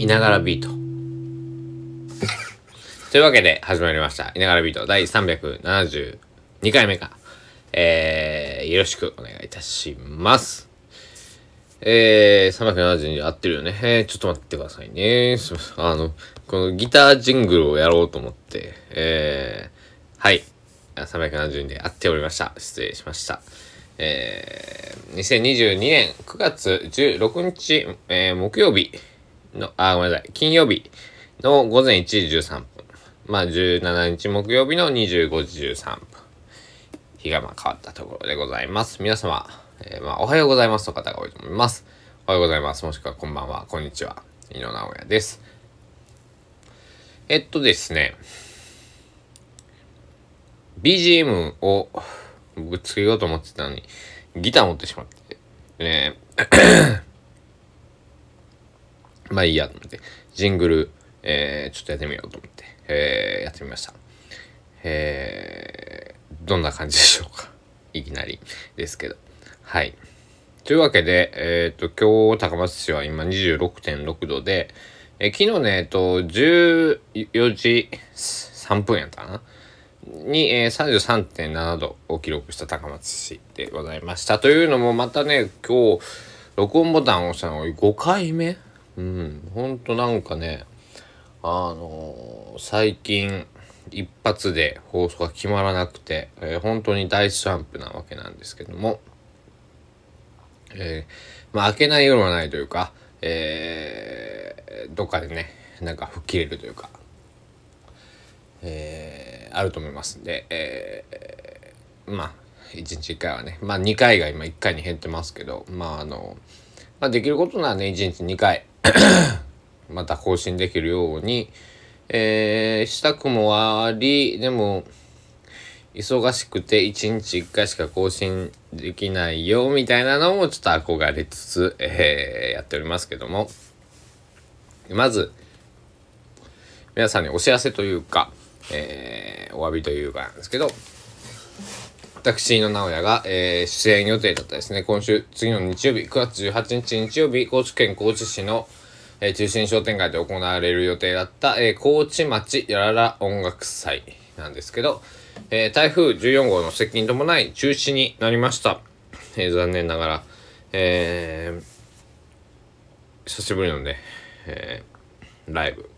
いながらビート。というわけで始まりました。いながらビート第372回目か。えー、よろしくお願いいたします。えー、372合ってるよね。えー、ちょっと待ってくださいね。すいません。あの、このギタージングルをやろうと思って、えー、はい。372で合っておりました。失礼しました。えー、2022年9月16日、えー、木曜日の、あ、ごめんなさい、金曜日の午前1時13分。まあ、17日木曜日の25時13分。日がまあ変わったところでございます。皆様、えー、まあ、おはようございますの方が多いと思います。おはようございます。もしくはこんばんは、こんにちは。井野直哉です。えっとですね、BGM を僕つけようと思ってたのに、ギター持ってしまって、ね、まあいいやと思って、ジングル、えー、ちょっとやってみようと思って、えー、やってみました。えー、どんな感じでしょうか。いきなりですけど。はい。というわけで、えっ、と、今日高松市は今26.6度で、えー昨日ね、えっ、と、14時3分やったかな？に、えー、33.7度を記録した高松市でございました。というのもまたね、今日、録音ボタンを押したのが5回目うん、ほんとなんかね、あのー最近、一発で放送が決まらなくて、えー本当に大スランプなわけなんですけども、えーまあ、開けない夜はないというか、えーどっかでね、なんか吹っ切れるというか、えーあると思いますんで、えーまあ、1日1回はね、まあ2回が今1回に減ってますけど、まああの、まあできることならね、1日2回、また更新できるように、えーしたくもあり、でも、忙しくて1日1回しか更新できないよ、みたいなのもちょっと憧れつつ、えーやっておりますけども、まず、皆さんにお知らせというか、えーお詫びというかなんですけど、私の直哉が、えー出演予定だったですね、今週、次の日曜日、9月18日日曜日、高知県高知市の、えー中心商店街で行われる予定だった、えー高知町やらら音楽祭なんですけど、えー台風14号の接近に伴い中止になりました。えー残念ながら、えー久しぶりのね、えーライブ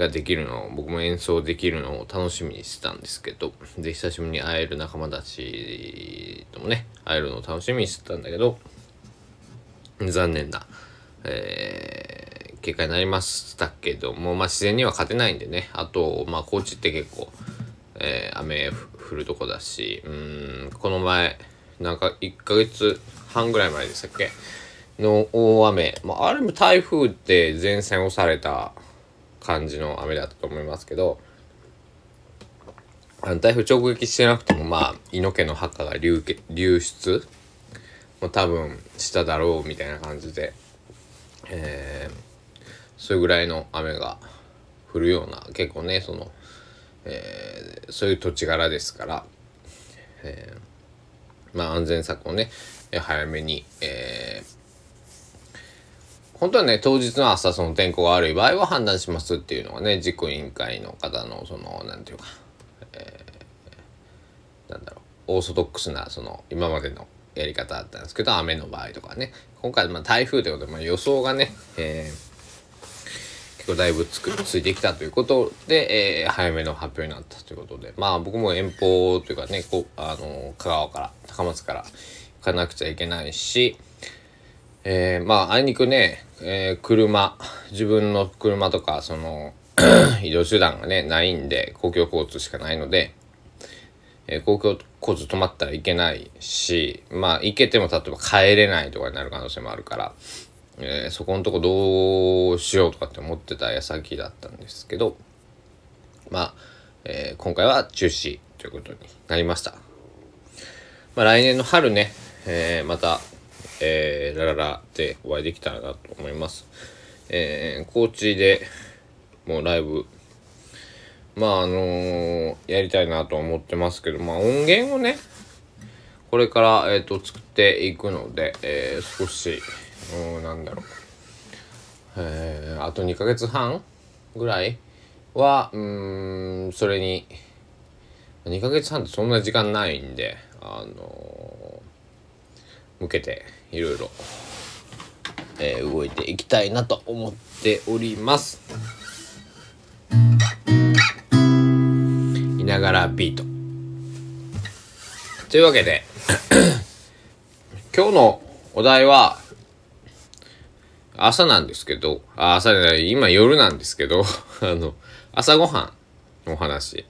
ができるのを僕も演奏できるのを楽しみにしてたんですけどで久しぶりに会える仲間たちともね会えるのを楽しみにしてたんだけど残念な、えー結果になりましたけどもまあ自然には勝てないんでねあとまあ高知って結構、えー雨降るとこだしうんこの前なんか1ヶ月半ぐらい前でしたっけ？の大雨、まあ、あれも台風って前線押された感じの雨だったと思いますけどあの台風直撃してなくてもまあ猪毛の墓が流流出も多分しただろうみたいな感じで、えー、それぐらいの雨が降るような結構ねその、えーそういう土地柄ですから、えーまあ安全策をね早めに、えー本当はね、当日の朝、その天候が悪い場合は判断しますっていうのがね、実行委員会の方の、その、なんていうか、えーなんだろう、オーソドックスな、その、今までのやり方だったんですけど、雨の場合とかね、今回、まあ台風ということで、まあ予想がね、えー結構だいぶつくついてきたということで、えー早めの発表になったということで、まあ僕も遠方というかね、こ、あの、香川から、高松から行かなくちゃいけないし、えーまああいにくね、えー車自分の車とかその 移動手段がねないんで公共交通しかないので、えー公共交通止まったらいけないしまあ行けても例えば帰れないとかになる可能性もあるから、えーそこのとこどうしようとかって思ってた矢先だったんですけどまあ、えー今回は中止ということになりました。まあ、来年の春ね、えーまた、えーラララでお会いできたらなと思います。えー高知でもうライブ、まああのーやりたいなと思ってますけど、まあ音源をね、これから、えー、と作っていくので、えー少し、うん、なんだろう。えー、あと2ヶ月半ぐらいはうんそれに2ヶ月半ってそんな時間ないんであのー、向けていろいろ、えー、動いていきたいなと思っております。いながらビート。というわけで今日のお題は朝なんですけど、あ朝じゃない、今夜なんですけど、あの、朝ごはんのお話。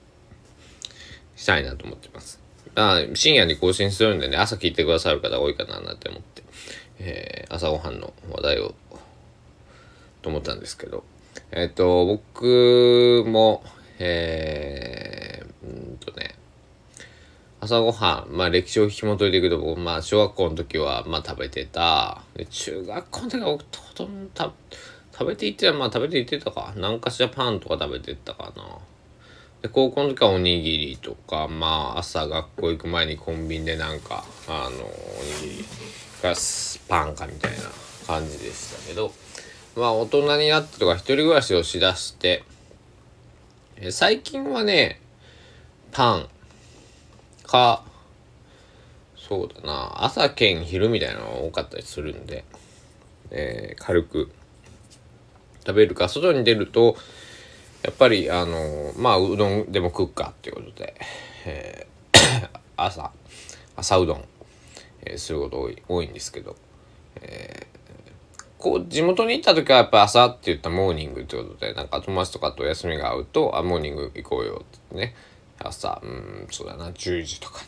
したいなと思ってます。あ深夜に更新するんでね、朝聞いてくださる方多いかなって思って、えー、朝ごはんの話題を、と思ったんですけど、えっ、ー、と、僕も、えー、うんとね、朝ごはん、まあ歴史を紐解いていくと、僕、まあ小学校の時は、まあ食べてた。で中学校の時は僕、とほとんど食べていってた、まあ食べていってたか。何かしらパンとか食べてったかな。で、高校の時はおにぎりとか、まあ朝学校行く前にコンビニでなんか、あの、おにぎりがパンかみたいな感じでしたけど、まあ大人になってとか一人暮らしをしだして、え最近はね、パン、か、そうだな、朝兼昼みたいなのが多かったりするんで、えー、軽く食べるか、外に出ると、やっぱり、あのまあ、うどんでも食うかっていうことで、えー、朝、朝うどん、えー、すること多い多いんですけど、えー、こう、地元に行った時はやっぱ朝って言ったモーニングってことで、なんか友達とかと休みが合うと、あ、モーニング行こうよってね、朝うんそうだな10時とか、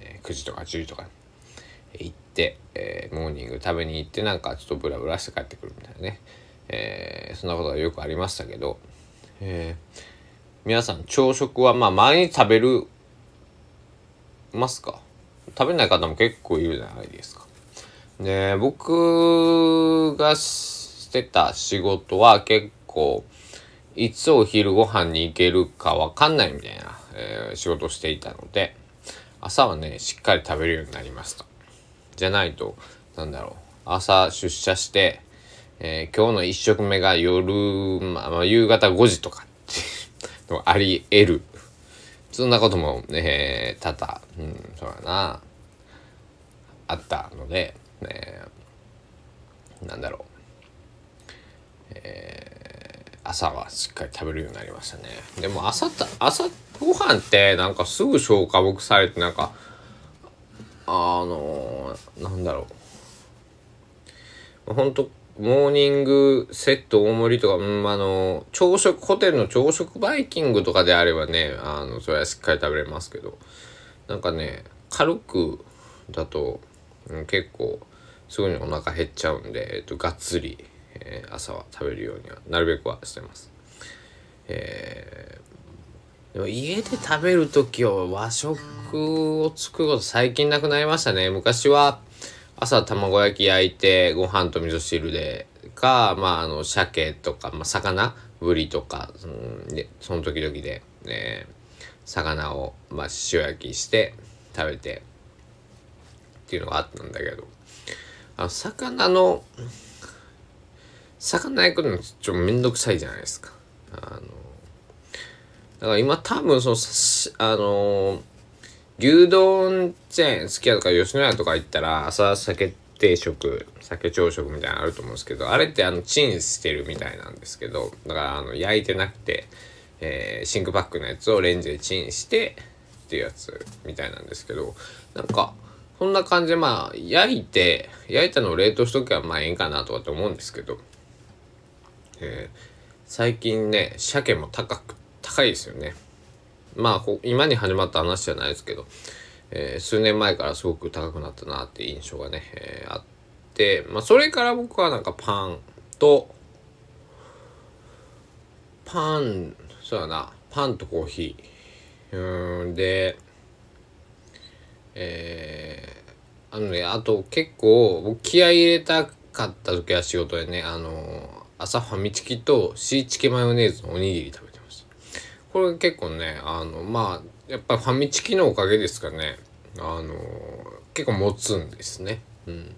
えー、9時とか10時とか行って、えー、モーニング食べに行ってなんかちょっとブラブラして帰ってくるみたいなね、えー、そんなことがよくありましたけど、えー、皆さん朝食はまあ毎日食べるますか？食べない方も結構いるじゃないですか。で僕がしてた仕事は結構いつお昼ご飯に行けるかわかんないみたいなえー、仕事をしていたので朝はねしっかり食べるようになりましたじゃないとなんだろう朝出社して、えー、今日の1食目が夜、まあ、夕方5時とかってのあり得る。そんなこともね多々うんそうだな。あったので、ね、なんだろう。えー、朝はしっかり食べるようになりましたね。でも朝朝ご飯ってなんかすぐ消化僕されてなんかあのー、なんだろう。ほんとモーニングセット大盛りとか、うん、あの朝食ホテルの朝食バイキングとかであればねあのそれはしっかり食べれますけどなんかね軽くだと、うん、結構すぐにお腹減っちゃうんで、えっと、がっつり、えー、朝は食べるようにはなるべくはしてます。えーでも家で食べる時は和食を作ること最近なくなりましたね。昔は朝卵焼き焼いてご飯と味噌汁でか、まああの鮭とか、まあ、魚ぶりとか、うん、でその時々で、ね、魚を、まあ、塩焼きして食べてっていうのがあったんだけどあ魚の魚焼くのちょっとめんどくさいじゃないですか。あのだから今多分その、あの、牛丼チェーン、すき家とか吉野家とか行ったら朝鮭定食、鮭朝食みたいなのあると思うんですけど、あれってあの、チンしてるみたいなんですけど、だからあの、焼いてなくて、えー、真空パックのやつをレンジでチンしてっていうやつみたいなんですけど、なんか、そんな感じでまあ、焼いて、焼いたのを冷凍しとけばまあええんかなとかって思うんですけど、えー、最近ね、鮭も高く高いですよね。まあ今に始まった話じゃないですけど、えー、数年前からすごく高くなったなって印象がね、えー、あって、まあそれから僕はなんかパンと、パン、そうだな、パンとコーヒー。うん、で、えー、あのね、あと結構僕気合い入れたかった時は仕事でね、あの朝ファミチキとシーチキマヨネーズのおにぎり食べてました。これ結構ねあのまあやっぱファミチキのおかげですかね。あの結構持つんですね。うん。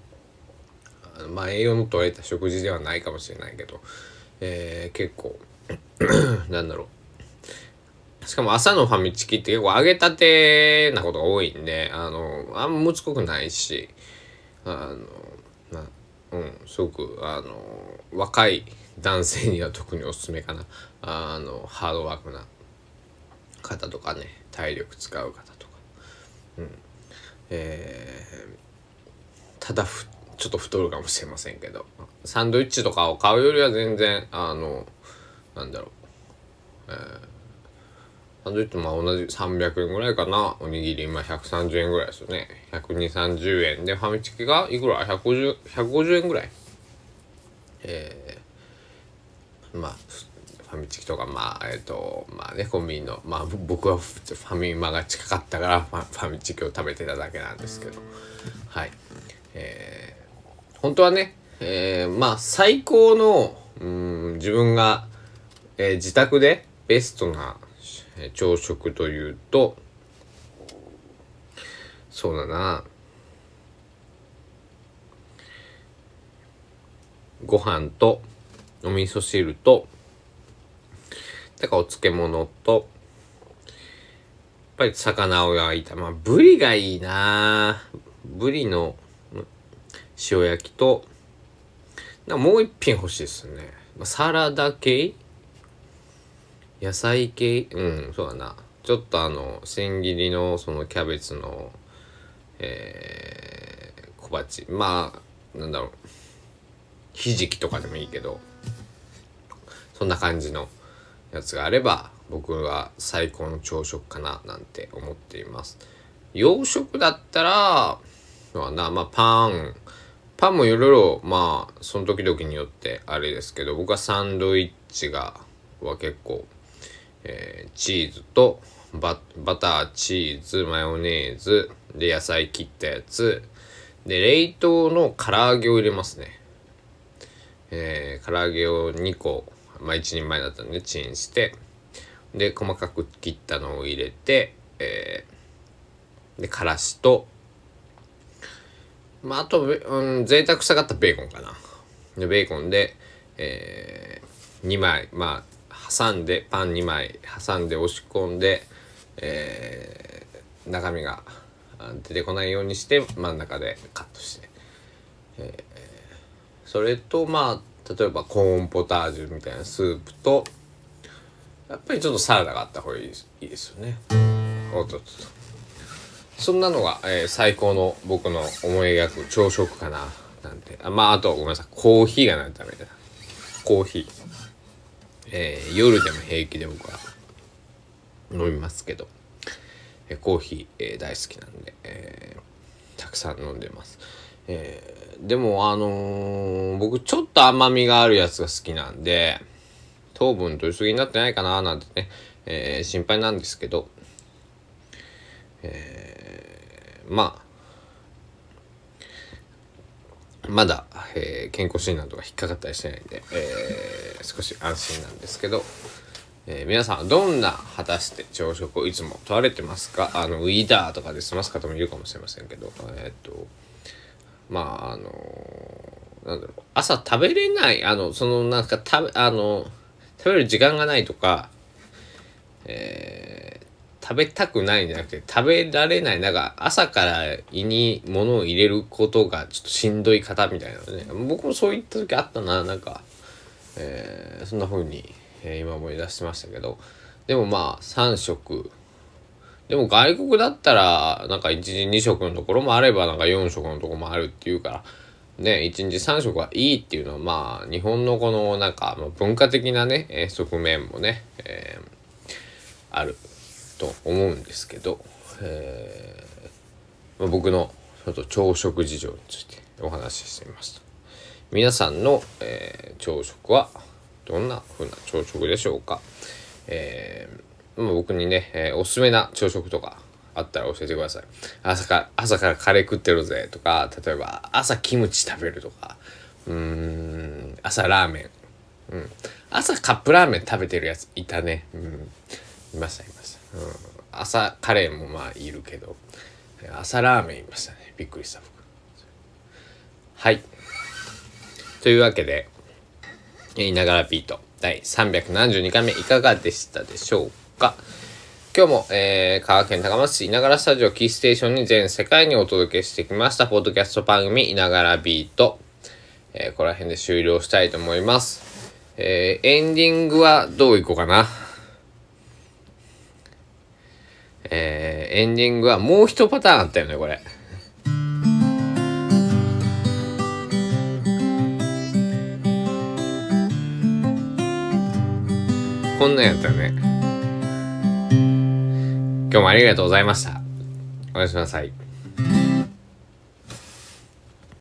まあ栄養の取れた食事ではないかもしれないけど、えー、結構 なんだろう。しかも朝のファミチキって結構揚げたてなことが多いんであのあんまむつこくないしあのなうんすごくあの若い男性には特におすすめかな。あのハードワークな方とかね体力使う方とか。うん。えー、ただふちょっと太るかもしれませんけどサンドイッチとかを買うよりは全然あのなんだろう、えー、サンドイッチまあ同じ300円ぐらいかな。おにぎり今130円ぐらいですよね。12030円。でファミチキがいくら？150 150円ぐらい。えー、まあファミチキとかまあえっ、ー、とまあねコンビニのまあ僕はファミマが近かったからファミチキを食べてただけなんですけど。はい。えー、本当はね、えー、まあ最高のうん自分が、えー、自宅でベストな朝食というとそうだなご飯とお味噌汁とだからお漬物と、やっぱり魚を焼いた。まあ、ブリがいいなブリの塩焼きと、もう一品欲しいですね。サラダ系野菜系？うん、そうだな。ちょっとあの、千切りのそのキャベツの、えー、小鉢。まあ、なんだろう。ひじきとかでもいいけど、そんな感じのやつがあれば僕は最高の朝食かななんて思っています洋食だったらそうなまあパンパンもいろいろまあその時々によってあれですけど僕はサンドイッチがは結構、えー、チーズとババターチーズマヨネーズで野菜切ったやつ。で冷凍の唐揚げを入れますね。えー、唐揚げを2個まあ一人前だったんでチンして。で細かく切ったのを入れて、えー、でからしと。まああと、うん、贅沢したかったベーコンかな。でベーコンで、えー、2枚まあ挟んでパン2枚挟んで押し込んで、えー、中身が出てこないようにして真ん中でカットして、えー、それとまあ例えばコーンポタージュみたいなスープとやっぱりちょっとサラダがあった方がいいですいいですよね。おっとっと。そんなのが、えー、最高の僕の思い描く朝食かななんて。あまああとごめんなさい。コーヒーがないとダメだ。コーヒー。えー、夜でも平気で僕は飲みますけど、えー、コーヒー、えー、大好きなんで、えー、たくさん飲んでます。えー、でもあのー、僕ちょっと甘みがあるやつが好きなんで、糖分取りすぎになってないかななんてね、えー、心配なんですけど、えー、まあ、まだ、えー、健康診断とか引っかかったりしてないんで、えー、少し安心なんですけど、えー、皆さんどんな果たして朝食をいつも問われてますか？あのウィーダーとかで済ます方もいるかもしれませんけどえっ、とまああのなんだろう朝食べれないあのそのなんか食べあの食べる時間がないとか、えー、食べたくないんじゃなくて食べられない。なんか朝から胃に物を入れることがちょっとしんどい方みたいなね。僕もそういった時あったな。なんか、えー、そんな風に、えー、今思い出してましたけど。でもまあ3食。でも外国だったら、なんか1日2食のところもあれば、なんか4食のところもあるっていうから、ね、1日3食はいいっていうのは、まあ、日本のこの、なんか、文化的なね、側面もね、えー、ある。と思うんですけど、えー、ま、僕のちょっと朝食事情についてお話ししてみました。皆さんの、えー、朝食はどんな風な朝食でしょうか、えーまあ、僕にね、えー、おすすめな朝食とかあったら教えてください。朝か朝からカレー食ってるぜとか、例えば朝キムチ食べるとか、うーん、朝ラーメン。うん。朝カップラーメン食べてるやついたね。うん。いました、いました。うん。朝カレーもまあいるけど、朝ラーメンいましたね。びっくりした僕。はい。というわけで、いながらピート第372回目いかがでしたでしょうか？今日も、えー、香川県高松市いながらスタジオキーステーションに全世界にお届けしてきました、ポッドキャスト番組いながらビート。えー、この辺で終了したいと思います。えー、エンディングはどういこうかな？えー、エンディングはもう一パターンあったよね、これ。こんなんやったよね。今日もありがとうございました。おやすみなさい。